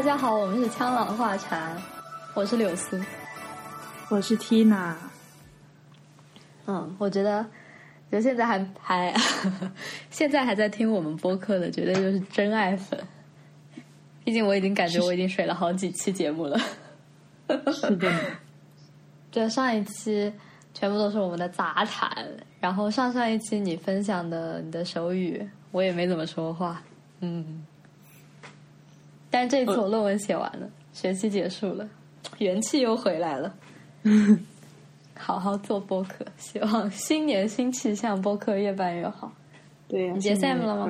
大家好，我们是枪朗话禅，我是柳苏，我是 Tina。嗯，我觉得，就现在还 还现在还在听我们播客的，绝对就是真爱粉。毕竟我已经感觉我已经水了好几期节目了。是的。对上一期全部都是我们的杂谈，然后上上一期你分享的你的手语，我也没怎么说话。嗯。但是这次我论文写完了，学期结束了，元气又回来了。好好做播客，希望新年新气象，播客越办越好。对呀，你结 Sam 了吗？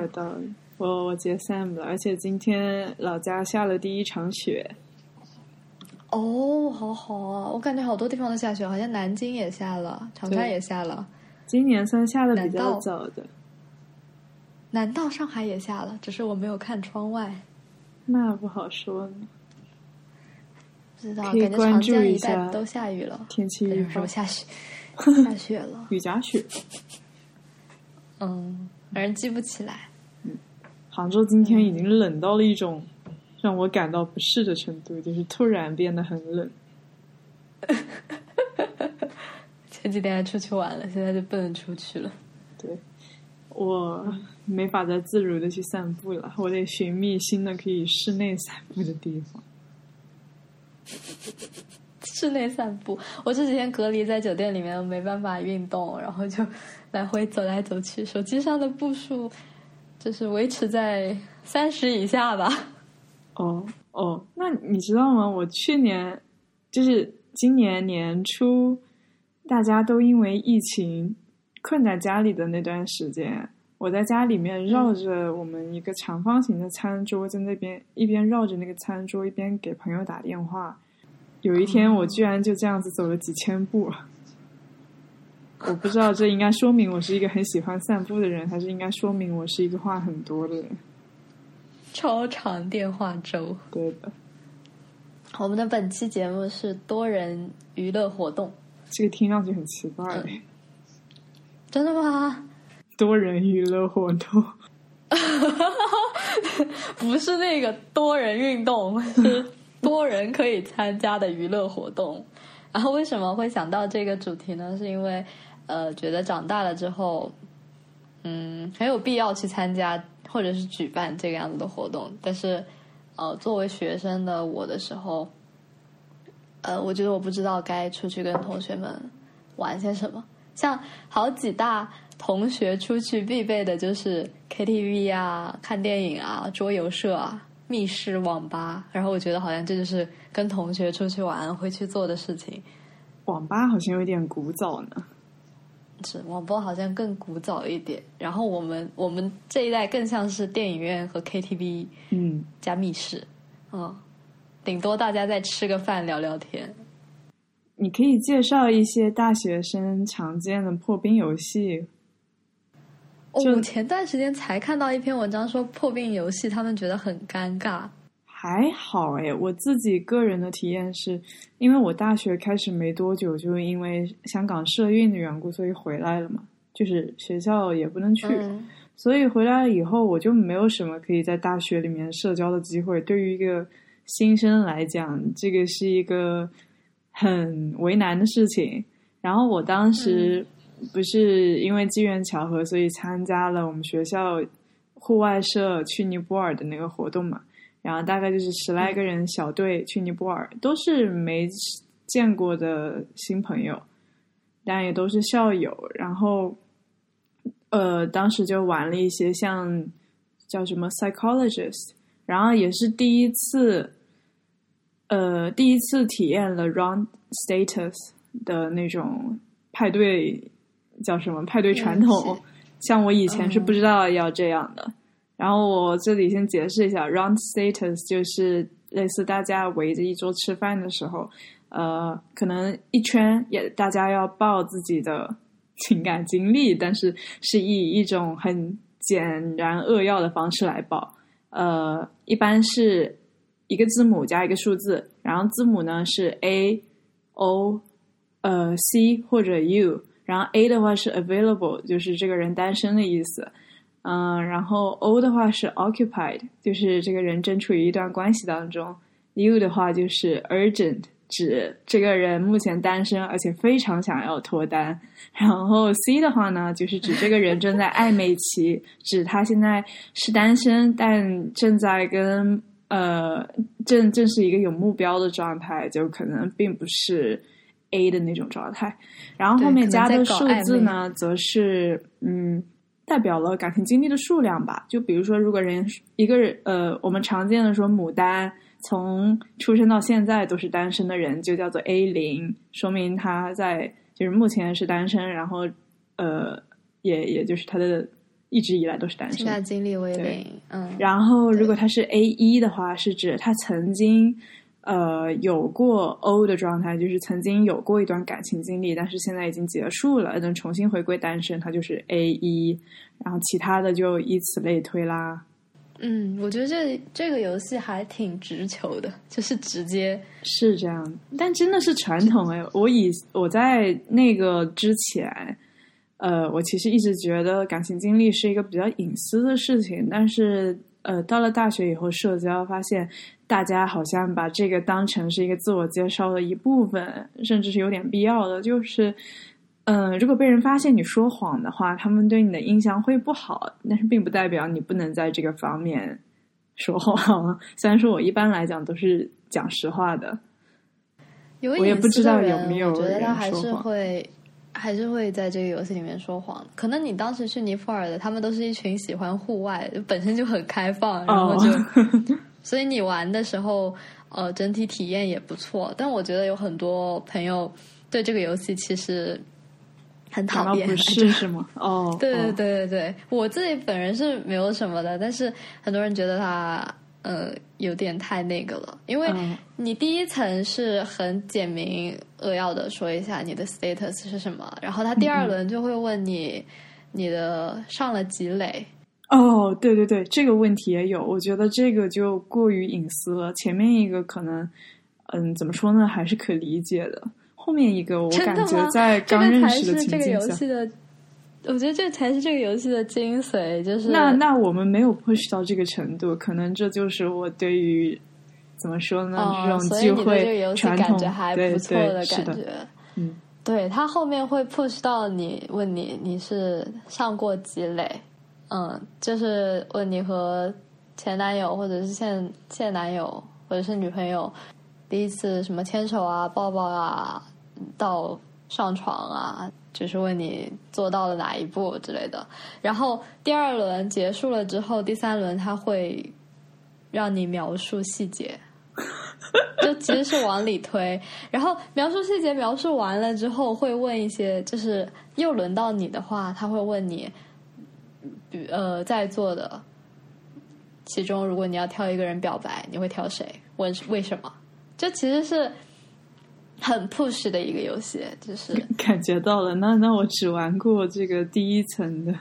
我我结 Sam 了，而且今天老家下了第一场雪。哦，好好啊！我感觉好多地方都下雪，好像南京也下了，长沙也下了。今年算下的比较早的。难道上海也下了？只是我没有看窗外。那不好说呢，不知道感觉长江一带都下雨了，天气预报下雪，下雪了，雨夹雪。嗯，反正记不起来。嗯，杭州今天已经冷到了一种让我感到不适的程度，就是突然变得很冷。前几天还出去玩了，现在就不能出去了。对，我。没法再自如的去散步了，我得寻觅新的可以室内散步的地方。室内散步，我这几天隔离在酒店里面，没办法运动，然后就来回走来走去。手机上的步数就是维持在三十以下吧。哦哦，那你知道吗？我去年就是今年年初，大家都因为疫情困在家里的那段时间。我在家里面绕着我们一个长方形的餐桌，在那边一边绕着那个餐桌，一边给朋友打电话。有一天，我居然就这样子走了几千步。我不知道这应该说明我是一个很喜欢散步的人，还是应该说明我是一个话很多的人。超长电话粥，对的。我们的本期节目是多人娱乐活动。这个听上去很奇怪。真的吗？多人娱乐活动，不是那个多人运动，是多人可以参加的娱乐活动。然后为什么会想到这个主题呢？是因为呃，觉得长大了之后，嗯，很有必要去参加或者是举办这个样子的活动。但是呃，作为学生的我的时候，呃，我觉得我不知道该出去跟同学们玩些什么，像好几大。同学出去必备的就是 KTV 啊、看电影啊、桌游社啊、密室网吧。然后我觉得好像这就是跟同学出去玩会去做的事情。网吧好像有点古早呢。是，网吧好像更古早一点。然后我们我们这一代更像是电影院和 KTV，嗯，加密室，嗯，顶多大家再吃个饭聊聊天。你可以介绍一些大学生常见的破冰游戏。我前段时间才看到一篇文章，说破冰游戏他们觉得很尴尬。还好诶，我自己个人的体验是，因为我大学开始没多久，就因为香港社运的缘故，所以回来了嘛。就是学校也不能去，所以回来了以后，我就没有什么可以在大学里面社交的机会。对于一个新生来讲，这个是一个很为难的事情。然后我当时。不是因为机缘巧合，所以参加了我们学校户外社去尼泊尔的那个活动嘛。然后大概就是十来个人小队去尼泊尔，都是没见过的新朋友，但也都是校友。然后，呃，当时就玩了一些像叫什么 psychologist，然后也是第一次，呃，第一次体验了 round status 的那种派对。叫什么派对传统？像我以前是不知道要这样的。然后我这里先解释一下，round status 就是类似大家围着一桌吃饭的时候，呃，可能一圈也大家要报自己的情感经历，但是是以一种很简然扼要的方式来报。呃，一般是一个字母加一个数字，然后字母呢是 A、O、呃 C 或者 U。然后 A 的话是 available，就是这个人单身的意思。嗯，然后 O 的话是 occupied，就是这个人正处于一段关系当中。U 的话就是 urgent，指这个人目前单身，而且非常想要脱单。然后 C 的话呢，就是指这个人正在暧昧期，指他现在是单身，但正在跟呃正正是一个有目标的状态，就可能并不是 A 的那种状态。然后后面加的数字呢，则是嗯。代表了感情经历的数量吧，就比如说，如果人一个人，呃，我们常见的说牡丹从出生到现在都是单身的人，就叫做 A 零，说明他在就是目前是单身，然后呃，也也就是他的一直以来都是单身，情经历为零，嗯。然后如果他是 A 一的话，是指他曾经。呃，有过 O 的状态，就是曾经有过一段感情经历，但是现在已经结束了，能重新回归单身，他就是 A 一，然后其他的就以此类推啦。嗯，我觉得这这个游戏还挺直球的，就是直接是这样，但真的是传统哎。我以我在那个之前，呃，我其实一直觉得感情经历是一个比较隐私的事情，但是呃，到了大学以后社交发现。大家好像把这个当成是一个自我介绍的一部分，甚至是有点必要的。就是，嗯，如果被人发现你说谎的话，他们对你的印象会不好。但是并不代表你不能在这个方面说谎。虽然说我一般来讲都是讲实话的，我也不知道有没有我觉得他还是会还是会在这个游戏里面说谎。可能你当时去尼泊尔的，他们都是一群喜欢户外，本身就很开放，然后就。所以你玩的时候，呃，整体体验也不错。但我觉得有很多朋友对这个游戏其实很讨厌，是是吗？哦，对对对对对，我自己本人是没有什么的，但是很多人觉得它呃有点太那个了。因为你第一层是很简明扼要的说一下你的 status 是什么，然后他第二轮就会问你你的上了几垒。哦，对对对，这个问题也有，我觉得这个就过于隐私了。前面一个可能，嗯，怎么说呢，还是可理解的。后面一个，我感觉在刚认识的情境下，我觉得这才是这个游戏的精髓。就是那那我们没有 push 到这个程度，可能这就是我对于怎么说呢这种聚会传统还不错的感觉。嗯，对他后面会 push 到你，问你你是上过几垒。嗯，就是问你和前男友或者是现现男友或者是女朋友第一次什么牵手啊、抱抱啊，到上床啊，就是问你做到了哪一步之类的。然后第二轮结束了之后，第三轮他会让你描述细节，就其实是往里推。然后描述细节描述完了之后，会问一些，就是又轮到你的话，他会问你。呃，在座的其中，如果你要挑一个人表白，你会挑谁？问为什么？这其实是很 push 的一个游戏，就是 感觉到了。那那我只玩过这个第一层的，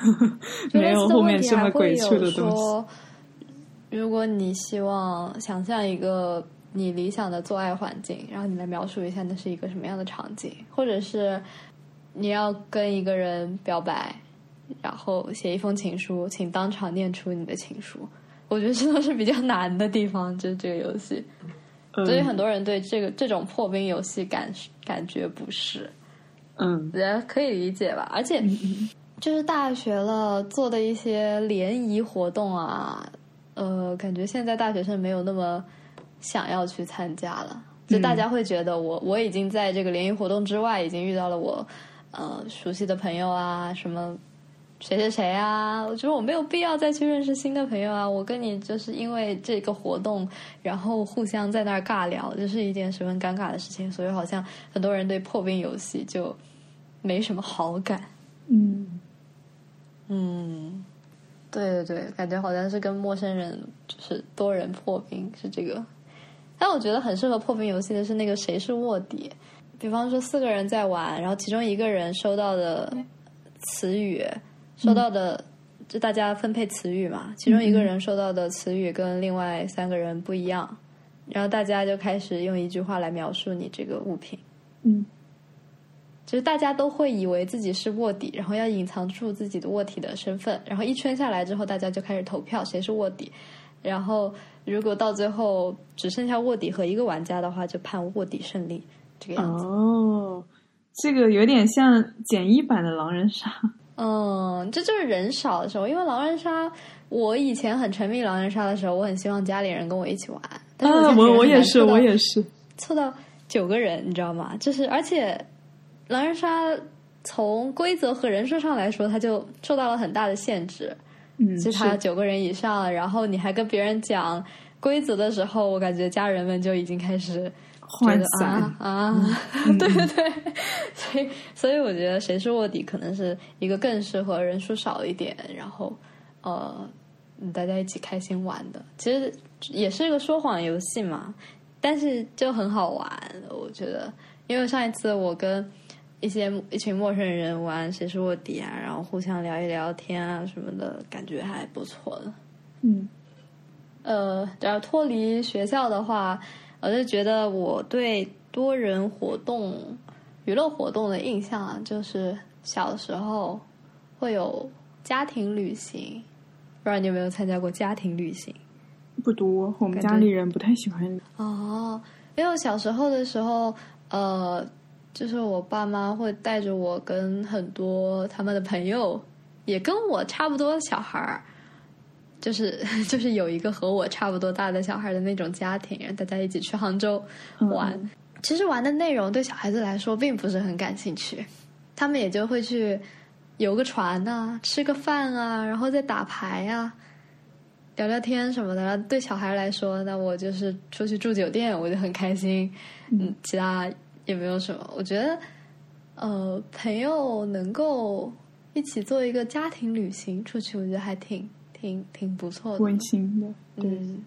没有后面这么鬼畜的东西。如果你希望想象一个你理想的做爱环境，然后你来描述一下那是一个什么样的场景，或者是你要跟一个人表白。然后写一封情书，请当场念出你的情书。我觉得这都是比较难的地方，就是这个游戏，所以很多人对这个这种破冰游戏感感觉不适。嗯，也可以理解吧。而且就是大学了做的一些联谊活动啊，呃，感觉现在大学生没有那么想要去参加了。就大家会觉得，我我已经在这个联谊活动之外，已经遇到了我呃熟悉的朋友啊，什么。谁谁谁啊？我觉得我没有必要再去认识新的朋友啊！我跟你就是因为这个活动，然后互相在那儿尬聊，这是一件十分尴尬的事情。所以好像很多人对破冰游戏就没什么好感。嗯嗯，对对对，感觉好像是跟陌生人就是多人破冰是这个。但我觉得很适合破冰游戏的是那个谁是卧底，比方说四个人在玩，然后其中一个人收到的词语。收到的就大家分配词语嘛，其中一个人收到的词语跟另外三个人不一样，然后大家就开始用一句话来描述你这个物品。嗯，就是大家都会以为自己是卧底，然后要隐藏住自己的卧底的身份，然后一圈下来之后，大家就开始投票谁是卧底，然后如果到最后只剩下卧底和一个玩家的话，就判卧底胜利，这个样子。哦，这个有点像简易版的狼人杀。嗯，这就是人少的时候，因为狼人杀，我以前很沉迷狼人杀的时候，我很希望家里人跟我一起玩。啊，我我也是，我也是，凑到九个人，你知道吗？就是而且。狼人杀从规则和人数上来说，它就受到了很大的限制。嗯，就它九个人以上，然后你还跟别人讲规则的时候，我感觉家人们就已经开始涣散啊。对对 对，所以所以我觉得谁是卧底可能是一个更适合人数少一点，然后呃大家一起开心玩的。其实也是一个说谎游戏嘛，但是就很好玩。我觉得，因为上一次我跟一些一群陌生人玩谁是卧底啊，然后互相聊一聊天啊什么的，感觉还不错的。嗯，呃，要脱离学校的话，我就觉得我对多人活动、娱乐活动的印象啊，就是小时候会有家庭旅行。不知道你有没有参加过家庭旅行？不多，我们家里人不太喜欢。哦，因为我小时候的时候，呃。就是我爸妈会带着我跟很多他们的朋友，也跟我差不多的小孩儿，就是 就是有一个和我差不多大的小孩的那种家庭，大家一起去杭州玩。其实玩的内容对小孩子来说并不是很感兴趣，他们也就会去游个船啊，吃个饭啊，然后再打牌啊，聊聊天什么的。对小孩来说，那我就是出去住酒店，我就很开心。嗯，其他。也没有什么，我觉得，呃，朋友能够一起做一个家庭旅行出去，我觉得还挺挺挺不错的，温馨的。嗯，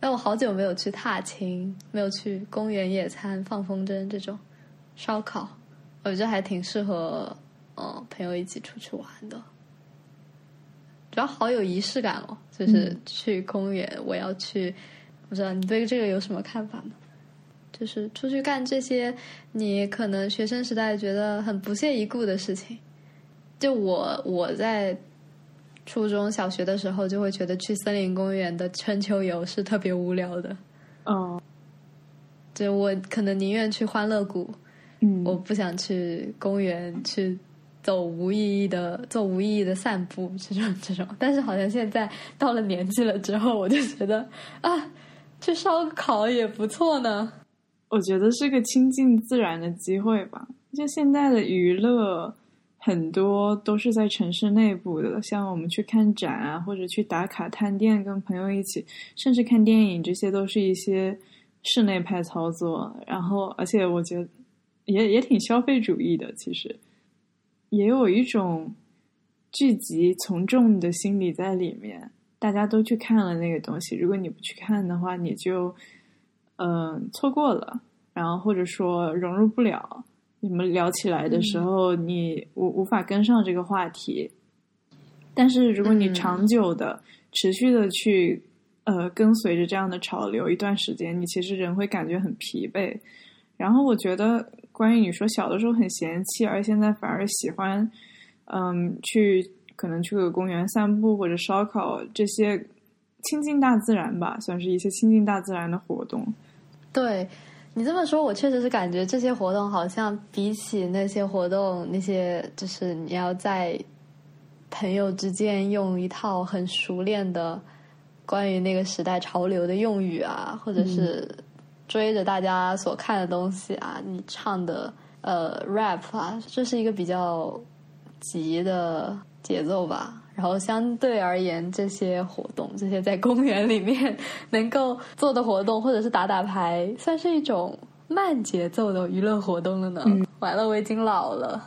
但我好久没有去踏青，没有去公园野餐、放风筝这种烧烤，我觉得还挺适合，嗯，朋友一起出去玩的。主要好有仪式感哦，就是去公园，我要去，不知道你对这个有什么看法呢？就是出去干这些，你可能学生时代觉得很不屑一顾的事情。就我我在初中小学的时候，就会觉得去森林公园的春秋游是特别无聊的。哦，就我可能宁愿去欢乐谷，嗯，我不想去公园去走无意义的做无意义的散步这种这种。但是好像现在到了年纪了之后，我就觉得啊，去烧烤也不错呢。我觉得是个亲近自然的机会吧。就现在的娱乐很多都是在城市内部的，像我们去看展啊，或者去打卡探店，跟朋友一起，甚至看电影，这些都是一些室内派操作。然后，而且我觉得也也挺消费主义的，其实也有一种聚集从众的心理在里面。大家都去看了那个东西，如果你不去看的话，你就。嗯，错过了，然后或者说融入不了，你们聊起来的时候，你无无法跟上这个话题。但是如果你长久的、持续的去呃跟随着这样的潮流一段时间，你其实人会感觉很疲惫。然后我觉得，关于你说小的时候很嫌弃，而现在反而喜欢，嗯，去可能去个公园散步或者烧烤这些亲近大自然吧，算是一些亲近大自然的活动。对你这么说，我确实是感觉这些活动好像比起那些活动，那些就是你要在朋友之间用一套很熟练的关于那个时代潮流的用语啊，或者是追着大家所看的东西啊，你唱的呃 rap 啊，这是一个比较急的节奏吧。然后相对而言，这些活动，这些在公园里面 能够做的活动，或者是打打牌，算是一种慢节奏的娱乐活动了呢。完了，我已经老了，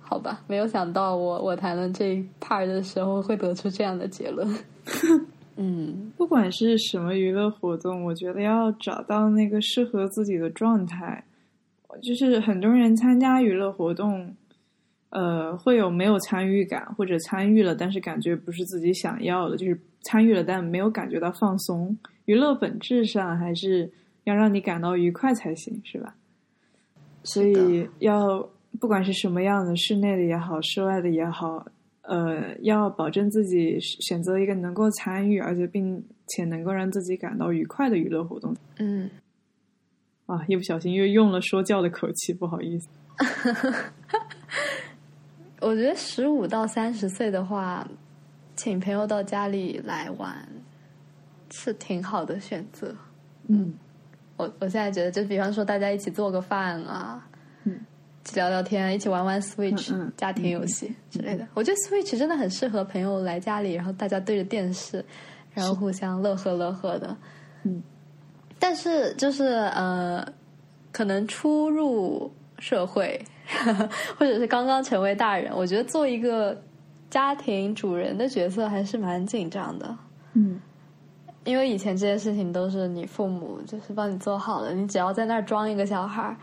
好吧？没有想到我我谈论这一 part 的时候会得出这样的结论。嗯，不管是什么娱乐活动，我觉得要找到那个适合自己的状态。就是很多人参加娱乐活动。呃，会有没有参与感，或者参与了，但是感觉不是自己想要的，就是参与了，但没有感觉到放松。娱乐本质上还是要让你感到愉快才行，是吧？所以要不管是什么样的，室内的也好，室外的也好，呃，要保证自己选择一个能够参与，而且并且能够让自己感到愉快的娱乐活动。嗯，啊，一不小心又用了说教的口气，不好意思。我觉得十五到三十岁的话，请朋友到家里来玩是挺好的选择。嗯，我我现在觉得，就比方说大家一起做个饭啊，嗯，一起聊聊天，一起玩玩 Switch 嗯嗯家庭游戏之类的。我觉得 Switch 真的很适合朋友来家里，然后大家对着电视，然后互相乐呵乐呵的。嗯，但是就是呃，可能初入社会，或者是刚刚成为大人，我觉得做一个家庭主人的角色还是蛮紧张的。嗯因为以前这些事情都是你父母就是帮你做好了，你只要在那儿装一个小孩儿，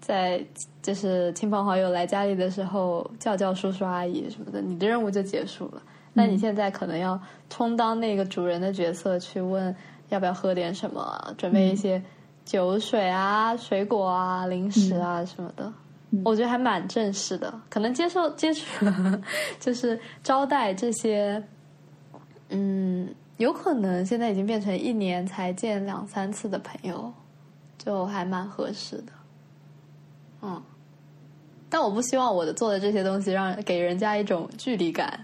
在就是亲朋好友来家里的时候叫叫叔叔阿姨什么的，你的任务就结束了。那你现在可能要充当那个主人的角色，去问要不要喝点什么，准备一些酒水啊、水果啊、零食啊什么的。嗯我觉得还蛮正式的，可能接受接触 就是招待这些，嗯，有可能现在已经变成一年才见两三次的朋友，就还蛮合适的。嗯，但我不希望我的做的这些东西让给人家一种距离感。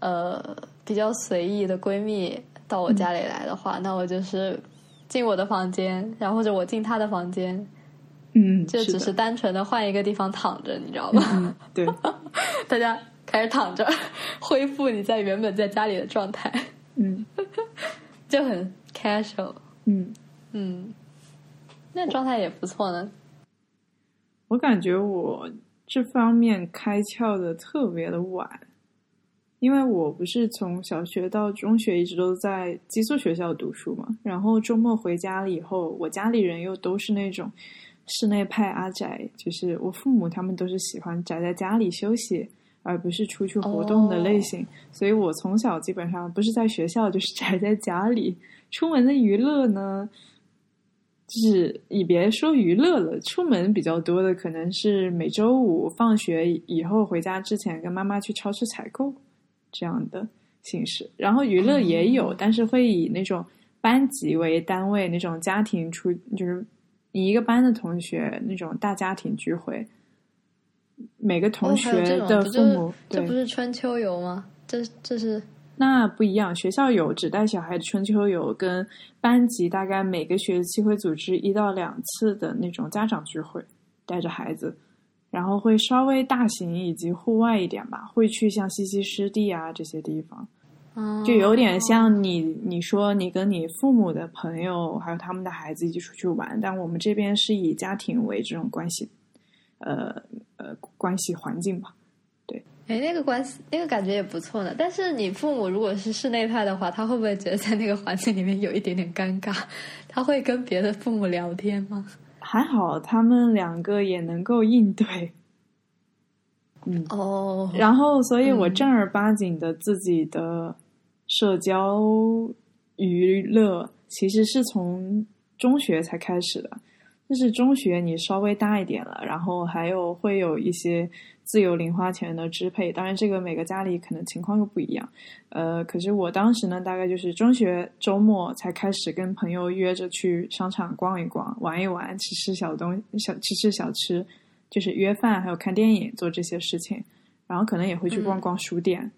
呃，比较随意的闺蜜到我家里来的话，那我就是进我的房间，然后或者我进她的房间，嗯，就只是单纯的换一个地方躺着，你知道吗？嗯，对，大家开始躺着，恢复你在原本在家里的状态，嗯 就很 casual。嗯，嗯，那状态也不错呢。我感觉我这方面开窍的特别的晚，因为我不是从小学到中学一直都在寄宿学校读书嘛，然后周末回家了以后，我家里人又都是那种室内派阿宅，就是我父母他们都是喜欢宅在家里休息。而不是出去活动的类型所以我从小基本上不是在学校，就是宅在家里。出门的娱乐呢，就是你别说娱乐了，出门比较多的可能是每周五放学以后回家之前跟妈妈去超市采购这样的形式。然后娱乐也有，嗯但是会以那种班级为单位，那种家庭出就是你一个班的同学那种大家庭聚会，每个同学的父母、这不是春秋游吗？这这是那不一样，学校有只带小孩的春秋游，跟班级大概每个学期会组织一到两次的那种家长聚会，带着孩子，然后会稍微大型以及户外一点吧，会去像西溪湿地啊这些地方，嗯就有点像你你说你跟你父母的朋友还有他们的孩子一起出去玩，但我们这边是以家庭为这种关系，呃呃关系环境吧。对哎，那个关系，那个感觉也不错呢。但是你父母如果是室内派的话，他会不会觉得在那个环境里面有一点点尴尬？他会跟别的父母聊天吗？还好他们两个也能够应对，嗯。哦，然后，所以我嗯正儿八经的自己的社交娱乐，其实是从中学才开始的。就是中学你稍微大一点了，然后还有会有一些自由零花钱的支配。当然，这个每个家里可能情况又不一样。呃，可是我当时呢，大概就是中学周末才开始跟朋友约着去商场逛一逛、玩一玩、吃吃小东小吃吃小吃，就是约饭，还有看电影，做这些事情。然后可能也会去逛逛书店，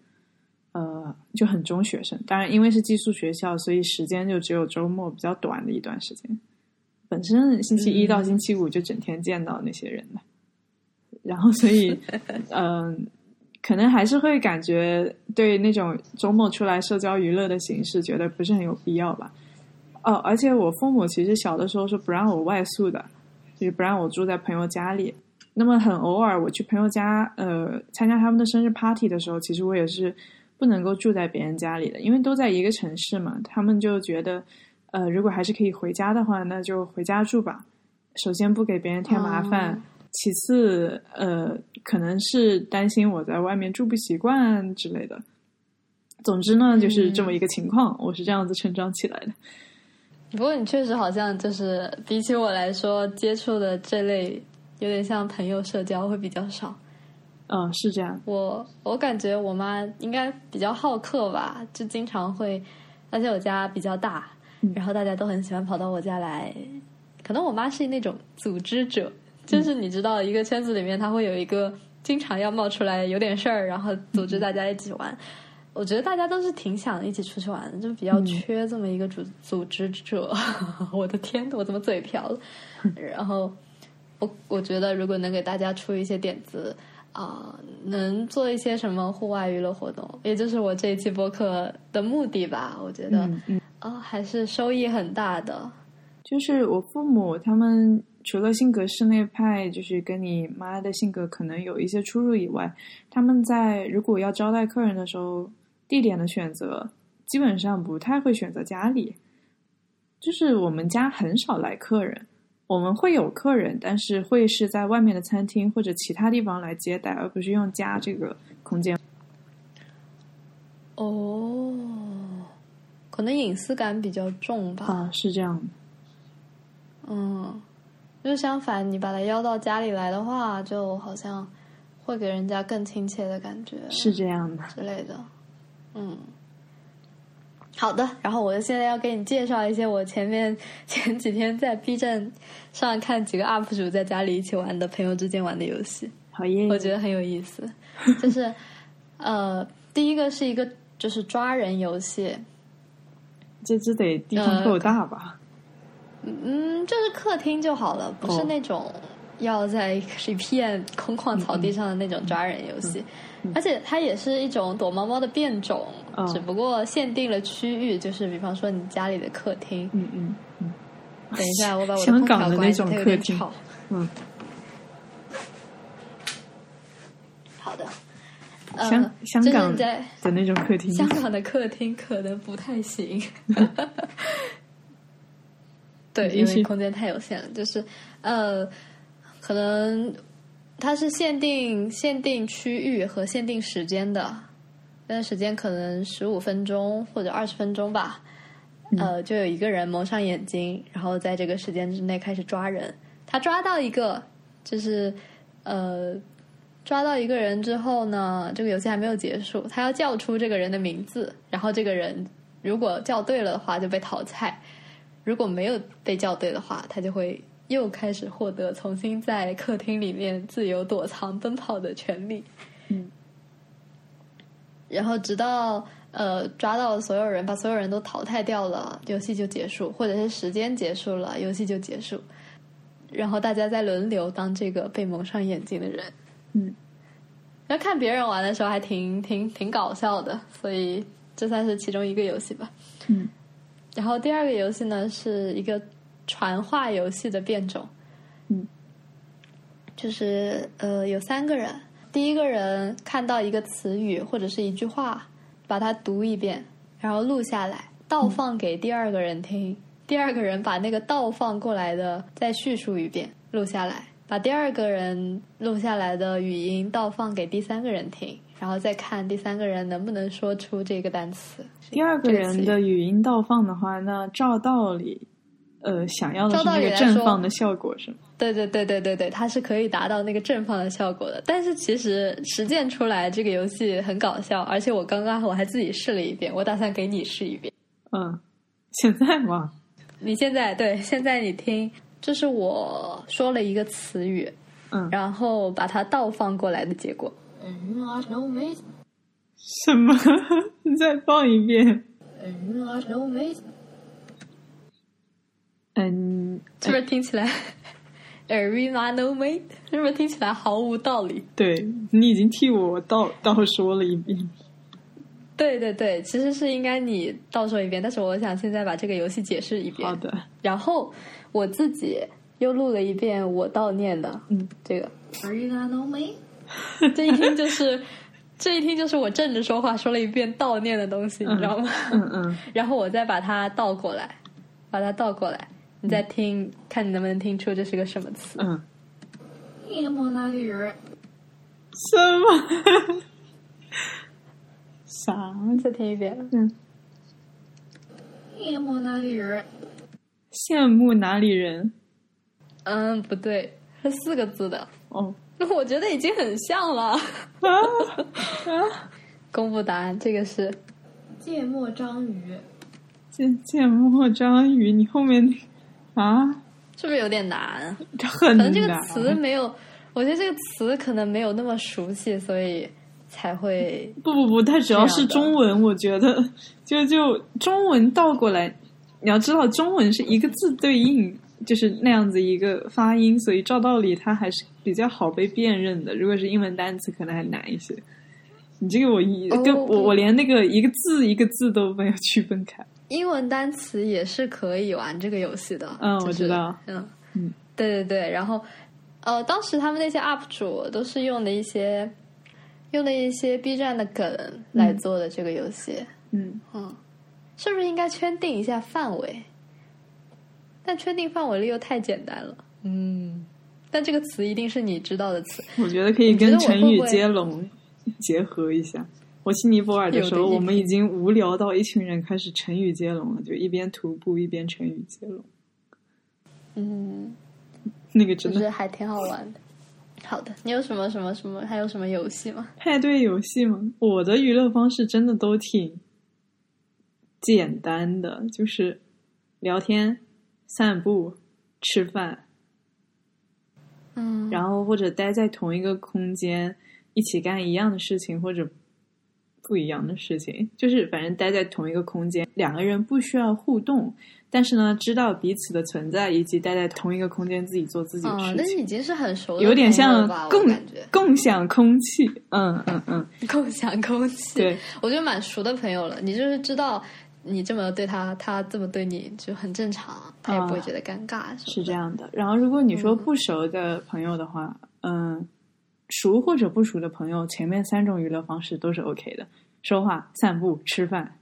呃，就很中学生。当然，因为是寄宿学校，所以时间就只有周末比较短的一段时间。本身星期一到星期五就整天见到那些人了，然后所以，嗯、可能还是会感觉对那种周末出来社交娱乐的形式，觉得不是很有必要吧。哦，而且我父母其实小的时候是不让我外宿的，就是不让我住在朋友家里。那么很偶尔我去朋友家，呃，参加他们的生日 party 的时候，其实我也是不能够住在别人家里的，因为都在一个城市嘛。他们就觉得，呃，如果还是可以回家的话，那就回家住吧。首先不给别人添麻烦，哦其次，呃，可能是担心我在外面住不习惯之类的。总之呢，就是这么一个情况，我是这样子成长起来的。不过你确实好像就是比起我来说，接触的这类有点像朋友社交会比较少。嗯，是这样。我我感觉我妈应该比较好客吧，就经常会，而且我家比较大，然后大家都很喜欢跑到我家来。可能我妈是那种组织者，就是你知道，一个圈子里面，她会有一个经常要冒出来有点事儿，然后组织大家一起玩。我觉得大家都是挺想一起出去玩的，就比较缺这么一个组组织者。我的天，我怎么嘴瓢了？然后我我觉得，如果能给大家出一些点子啊，能做一些什么户外娱乐活动，也就是我这一期播客的目的吧。我觉得啊，还是收益很大的。就是我父母他们除了性格室内派，就是跟你妈的性格可能有一些出入以外，他们在如果要招待客人的时候，地点的选择基本上不太会选择家里。就是我们家很少来客人，我们会有客人，但是会是在外面的餐厅或者其他地方来接待，而不是用家这个空间。哦，可能隐私感比较重吧。啊，是这样的。嗯，就相反，你把他邀到家里来的话，就好像会给人家更亲切的感觉，是这样的之类的。嗯，好的。然后我现在要给你介绍一些我前面 前几天在 B 站上看几个 UP 主在家里一起玩的朋友之间玩的游戏。好耶，我觉得很有意思。就是 呃，第一个是一个就是抓人游戏，这只得地方够大吧。嗯，就是客厅就好了，不是那种要在一片空旷草地上的那种抓人游戏，而且它也是一种躲猫猫的变种，只不过限定了区域，就是比方说你家里的客厅。嗯嗯嗯。等一下，我把我的 香港的那种客厅。嗯。好的。香香港的那种客厅，香港的客厅可能不太行。对，因为空间太有限了，就是呃，可能它是限定限定区域和限定时间的，但时间可能十五分钟或者二十分钟吧。呃，就有一个人蒙上眼睛，然后在这个时间之内开始抓人。他抓到一个，就是呃，抓到一个人之后呢，这个游戏还没有结束，他要叫出这个人的名字，然后这个人如果叫对了的话就被淘汰。如果没有被叫对的话，他就会又开始获得重新在客厅里面自由躲藏、奔跑的权利。嗯，然后直到呃抓到所有人，把所有人都淘汰掉了，游戏就结束，或者是时间结束了，游戏就结束。然后大家再轮流当这个被蒙上眼睛的人。嗯，要看别人玩的时候还挺挺挺搞笑的，所以这算是其中一个游戏吧。嗯。然后第二个游戏呢是一个传话游戏的变种，嗯，就是呃有三个人，第一个人看到一个词语或者是一句话，把它读一遍，然后录下来，倒放给第二个人听，第二个人把那个倒放过来的再叙述一遍，录下来，把第二个人录下来的语音倒放给第三个人听。然后再看第三个人能不能说出这个单词。第二个人的语音倒放的话，那照道理，呃，想要的是那个绽放的效果是吗？对对对对对对，它是可以达到那个绽放的效果的。但是其实实践出来这个游戏很搞笑，而且我刚刚我还自己试了一遍，我打算给你试一遍。嗯，现在吗？你现在对，现在你听，这是我说了一个词语，嗯，然后把它倒放过来的结果。什么？你 再放一遍。嗯，是不是听起来？Arena no mate，是不是听起来毫无道理？对你已经替我倒倒说了一遍。对对对，其实是应该你倒说一遍，但是我想现在把这个游戏解释一遍。好的。然后我自己又录了一遍我悼念的，嗯，这个。Arena no mate。这一听就是，这一听就是我正着说话说了一遍悼念的东西，你知道吗？嗯嗯。然后我再把它倒过来，把它倒过来，你再听，看你能不能听出这是个什么词？嗯。夜幕那里人？什么？啥？再听一遍。嗯。夜幕那里人？羡慕哪里人？嗯，不对。是四个字的。哦，我觉得已经很像了。啊啊！公布答案，这个是芥末章鱼。芥芥末章鱼，你后面那啊，是不是有点难？很难。可能这个词没有，我觉得这个词可能没有那么熟悉，所以才会。不不不，它只要是中文，我觉得就就中文倒过来，你要知道中文是一个字对应。就是那样子一个发音，所以照道理它还是比较好被辨认的。如果是英文单词，可能还难一些。你这个我一跟我我连那个一个字一个字都没有区分开。英文单词也是可以玩这个游戏的。嗯，我知道。嗯嗯，对对对。然后呃，当时他们那些 UP 主都是用的一些用的一些 B 站的梗来做的这个游戏。嗯嗯，是不是应该圈定一下范围？但圈定范围又太简单了，嗯。但这个词一定是你知道的词。我觉得可以跟成语接龙结合一下。我去尼泊尔的时候，我们已经无聊到一群人开始成语接龙了，就一边徒步一边成语接龙。嗯，那个真的还挺好玩的。好的，你有什么什么什么？还有什么游戏吗？派对游戏吗？我的娱乐方式真的都挺简单的，就是聊天。散步、吃饭，嗯，然后或者待在同一个空间，一起干一样的事情或者不一样的事情，就是反正待在同一个空间，两个人不需要互动，但是呢，知道彼此的存在，以及待在同一个空间自己做自己的事情，那已经是很熟，有点像共共享空气，嗯嗯嗯，共享空气，对我觉得蛮熟的朋友了，你就是知道。你这么对他，他这么对你就很正常，他也不会觉得尴尬。是这样的。然后，如果你说不熟的朋友的话，嗯，熟或者不熟的朋友，前面三种娱乐方式都是 OK 的：说话、散步、吃饭。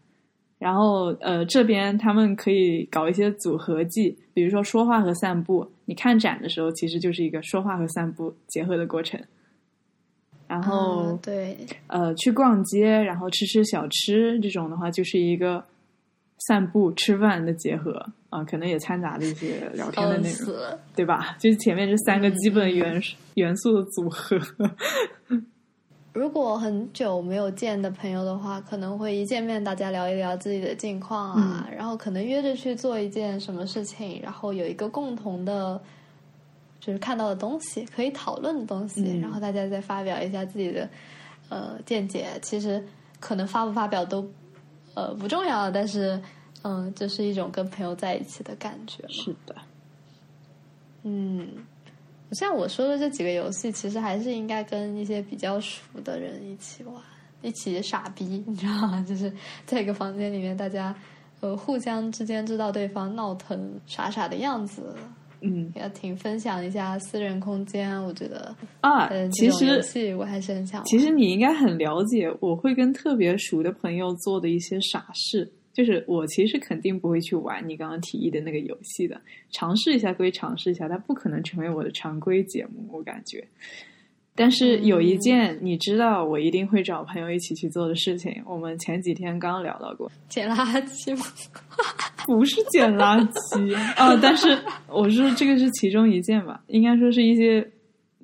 然后，呃，这边他们可以搞一些组合技，比如说说话和散步。你看展的时候，其实就是一个说话和散步结合的过程。然后，对，呃，去逛街，然后吃吃小吃，这种的话就是一个。散步、吃饭的结合啊，可能也掺杂了一些聊天的内容，对吧？就是前面这三个基本元元素的组合。如果很久没有见的朋友的话，可能会一见面大家聊一聊自己的近况啊，然后可能约着去做一件什么事情，然后有一个共同的，就是看到的东西可以讨论的东西，然后大家再发表一下自己的呃见解。其实可能发不发表都。呃，不重要，但是，嗯，这是一种跟朋友在一起的感觉。是的，嗯，像我说的这几个游戏，其实还是应该跟一些比较熟的人一起玩，一起傻逼，你知道吗？就是在一个房间里面，大家呃互相之间知道对方闹腾傻傻的样子。嗯，要挺分享一下私人空间，我觉得啊，其实游戏我还是很想。其实你应该很了解，我会跟特别熟的朋友做的一些傻事，就是我其实肯定不会去玩你刚刚提议的那个游戏的，尝试一下归尝试一下，它不可能成为我的常规节目，我感觉。但是有一件你知道，我一定会找朋友一起去做的事情。我们前几天刚聊到过，捡垃圾吗？不是捡垃圾啊，但是我说这个是其中一件吧，应该说是一些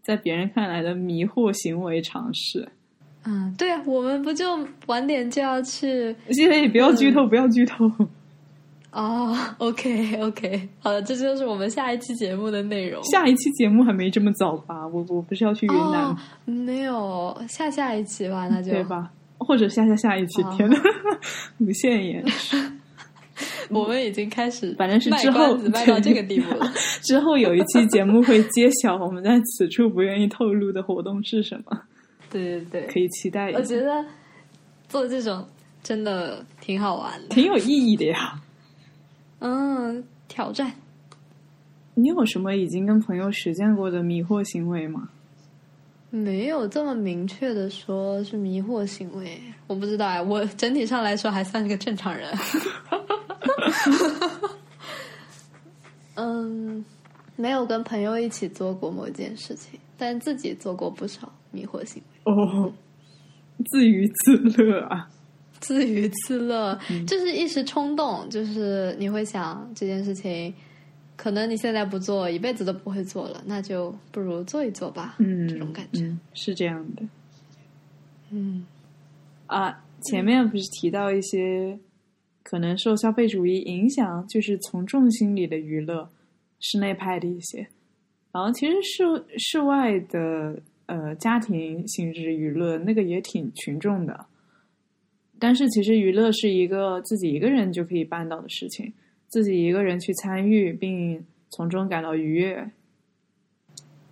在别人看来的迷惑行为尝试。嗯，对啊，我们不就晚点就要去？现在你不要剧透，不要剧透。哦，OK，OK，好的，这就是我们下一期节目的内容。下一期节目还没这么早吧？我我不是要去云南？没有，下下一期吧，那就对吧？或者下下下一期？天呐，无限延迟。我们已经开始，反正是之后卖到这个地步了。之后有一期节目会揭晓我们在此处不愿意透露的活动是什么。对对对，可以期待一下。我觉得做这种真的挺好玩的，挺有意义的呀。嗯，挑战。你有什么已经跟朋友实践过的迷惑行为吗？没有这么明确的说是迷惑行为，我不知道哎。我整体上来说还算是个正常人。嗯，没有跟朋友一起做过某件事情，但自己做过不少迷惑行为。哦，自娱自乐啊。自娱自乐，就是一时冲动，就是你会想这件事情，可能你现在不做，一辈子都不会做了，那就不如做一做吧。嗯，这种感觉、嗯、是这样的。嗯啊，前面不是提到一些可能受消费主义影响，就是从众心理的娱乐，室内派的一些，然后其实室室外的呃家庭性质娱乐那个也挺群众的，但是其实娱乐是一个自己一个人就可以办到的事情，自己一个人去参与并从中感到愉悦、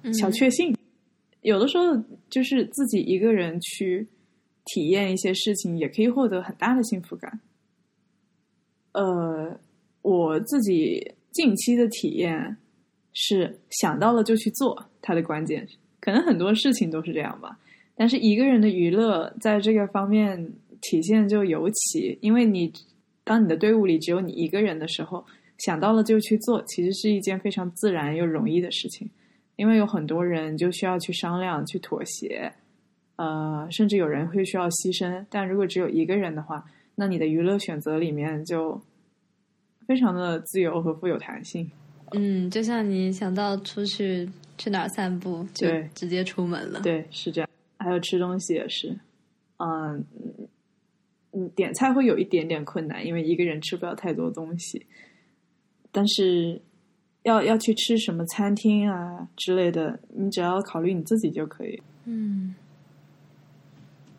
嗯小确幸，有的时候就是自己一个人去。体验一些事情也可以获得很大的幸福感。呃，我自己近期的体验是想到了就去做，它的关键可能很多事情都是这样吧。但是一个人的娱乐在这个方面体现就尤其，因为你当你的队伍里只有你一个人的时候，想到了就去做，其实是一件非常自然又容易的事情。因为有很多人就需要去商量、去妥协。呃，甚至有人会需要牺牲，但如果只有一个人的话，那你的娱乐选择里面就非常的自由和富有弹性。嗯，就像你想到出去去哪儿散步，就直接出门了。对，是这样。还有吃东西也是，嗯嗯，点菜会有一点点困难，因为一个人吃不了太多东西。但是要要去吃什么餐厅啊之类的，你只要考虑你自己就可以。嗯。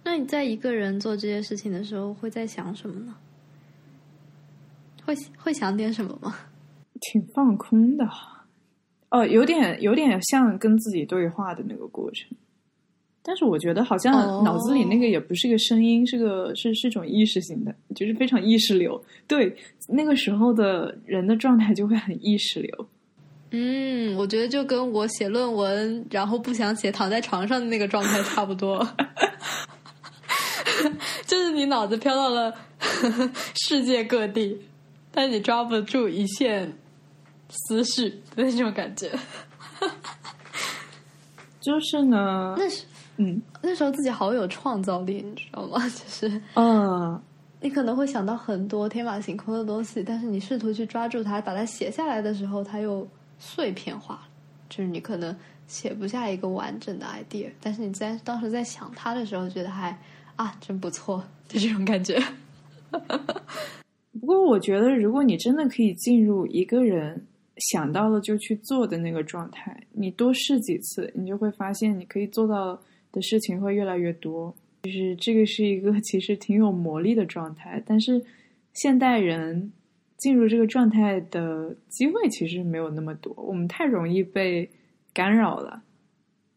那你在一个人做这些事情的时候，会在想什么呢？会会想点什么吗？挺放空的，哦，有点有点像跟自己对话的那个过程。但是我觉得好像脑子里那个也不是个声音，哦、是个是是种意识型的，就是非常意识流。对，那个时候的人的状态就会很意识流。嗯，我觉得就跟我写论文然后不想写，躺在床上的那个状态差不多。就是你脑子飘到了 世界各地，但你抓不住一线思绪的那种感觉。就是呢，那是嗯，那时候自己好有创造力，你知道吗？就是嗯，你可能会想到很多天马行空的东西，但是你试图去抓住它，把它写下来的时候，它又碎片化了。就是你可能写不下一个完整的 idea，但是你在当时在想它的时候，觉得还。啊，真不错，就这种感觉。不过，我觉得如果你真的可以进入一个人想到了就去做的那个状态，你多试几次，你就会发现你可以做到的事情会越来越多。就是这个是一个 其实挺有魔力的状态，但是现代人进入这个状态的机会其实没有那么多，我们太容易被干扰了。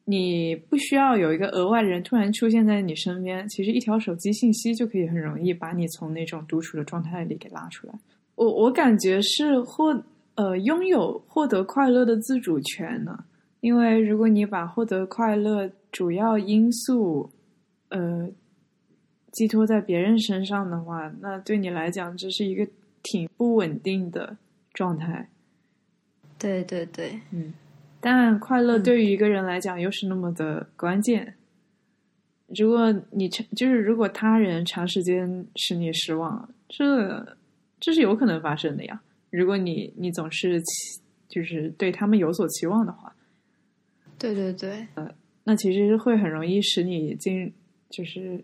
你不需要有一个额外的人突然出现在你身边，其实一条手机信息就可以很容易把你从那种独处的状态里给拉出来。我我感觉是或呃拥有获得快乐的自主权呢，因为如果你把获得快乐主要因素呃寄托在别人身上的话，那对你来讲这是一个挺不稳定的状态。对对对，嗯。但快乐对于一个人来讲又是那么的关键。如果你就是如果他人长时间使你失望，这这是有可能发生的呀。如果你你总是期就是对他们有所期望的话，对对对，呃，那其实会很容易使你进就是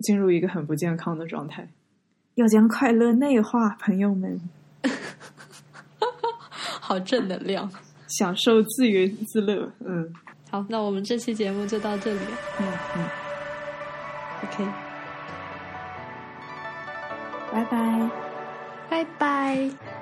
进入一个很不健康的状态。要将快乐内化，朋友们，好正能量。享受自娱自乐，嗯，好，那我们这期节目就到这里，嗯嗯，OK，拜拜，拜拜。